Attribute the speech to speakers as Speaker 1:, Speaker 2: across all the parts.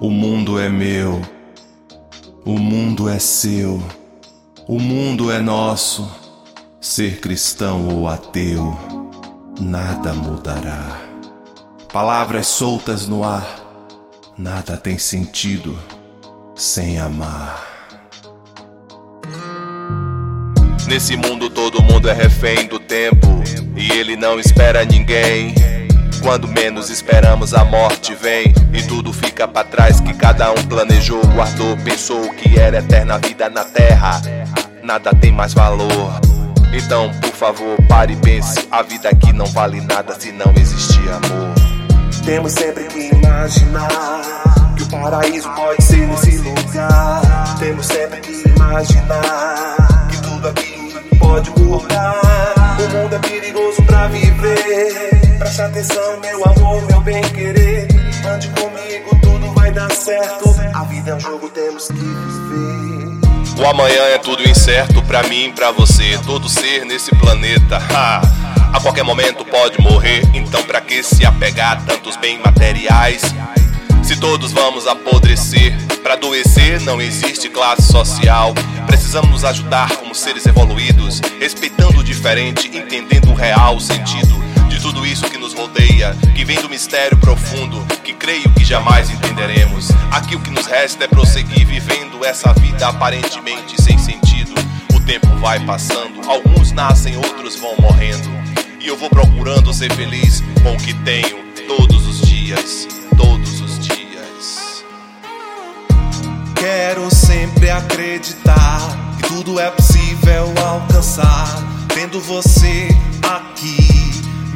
Speaker 1: O mundo é meu, o mundo é seu, o mundo é nosso. Ser cristão ou ateu, nada mudará. Palavras soltas no ar, nada tem sentido sem amar.
Speaker 2: Nesse mundo todo mundo é refém do tempo e ele não espera ninguém. Quando menos esperamos, a morte vem e tudo fica para trás que cada um planejou, guardou, pensou que era eterna vida na terra. Nada tem mais valor. Então, por favor, pare e pense: a vida aqui não vale nada se não existir amor.
Speaker 3: Temos sempre que imaginar que o paraíso pode ser nesse lugar. Temos sempre que imaginar que tudo aqui pode mudar. O mundo é perigoso pra viver. Preste atenção, meu amor, meu bem querer. Ande comigo, tudo vai dar certo. A vida é um jogo, temos que viver.
Speaker 2: O amanhã é tudo incerto pra mim, pra você, todo ser nesse planeta. Ha! A qualquer momento pode morrer, então pra que se apegar a tantos bens materiais? Se todos vamos apodrecer, para adoecer não existe classe social. Precisamos nos ajudar como seres evoluídos, respeitando o diferente, entendendo o real sentido tudo isso que nos rodeia, que vem do mistério profundo, que creio que jamais entenderemos. Aqui o que nos resta é prosseguir vivendo essa vida aparentemente sem sentido. O tempo vai passando, alguns nascem, outros vão morrendo. E eu vou procurando ser feliz com o que tenho todos os dias, todos os dias.
Speaker 4: Quero sempre acreditar que tudo é possível alcançar, tendo você aqui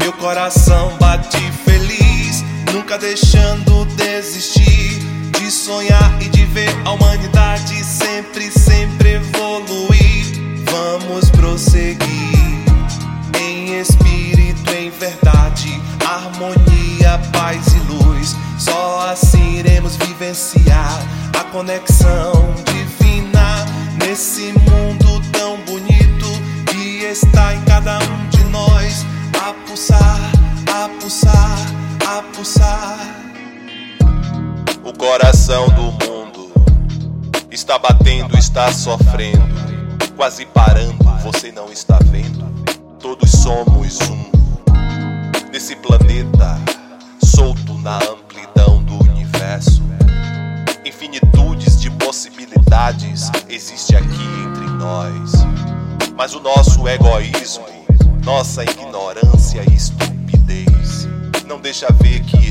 Speaker 4: meu coração bate feliz, nunca deixando desistir de sonhar e de ver a humanidade sempre, sempre evoluir. Vamos prosseguir em espírito, em verdade, harmonia, paz e luz. Só assim iremos vivenciar a conexão
Speaker 2: coração do mundo está batendo, está sofrendo, quase parando, você não está vendo? Todos somos um nesse planeta, solto na amplidão do universo. Infinitudes de possibilidades existe aqui entre nós, mas o nosso egoísmo nossa ignorância e estupidez não deixa ver que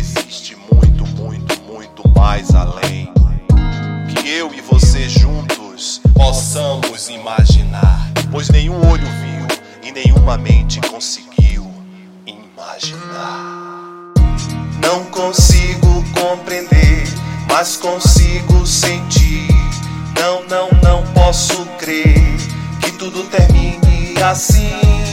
Speaker 2: imaginar, pois nenhum olho viu e nenhuma mente conseguiu imaginar.
Speaker 3: Não consigo compreender, mas consigo sentir. Não, não, não posso crer que tudo termine assim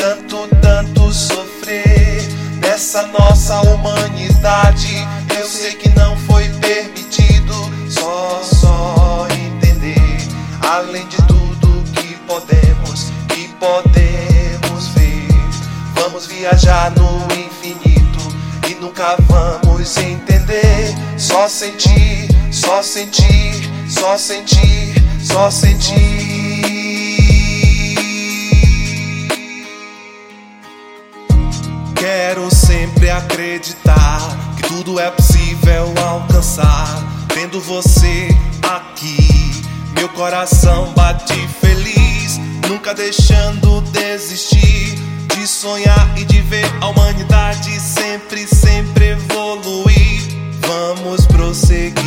Speaker 3: tanto, tanto sofrer nessa nossa humanidade. Eu sei que não foi permitido, só, só entender. Além viajar no infinito e nunca vamos entender. Só sentir, só sentir, só sentir, só sentir.
Speaker 4: Quero sempre acreditar que tudo é possível alcançar. Tendo você aqui, meu coração bate feliz, nunca deixando desistir de sonhar e de ver a humanidade sempre, sempre evoluir. Vamos prosseguir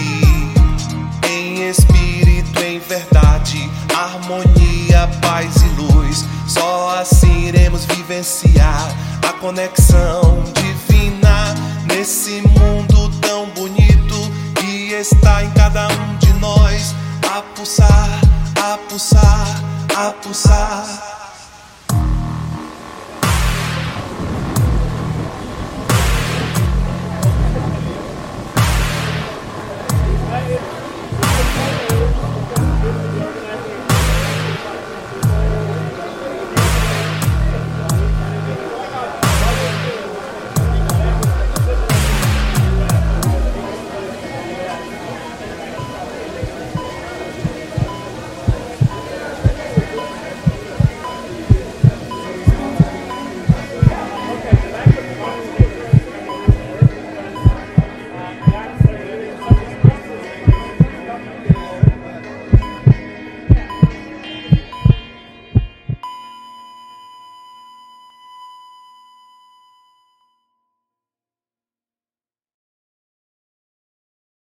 Speaker 4: em espírito, em verdade, harmonia, paz e luz. Só assim iremos vivenciar a conexão divina nesse mundo tão bonito que está em cada um de nós a pulsar, a pulsar, a pulsar.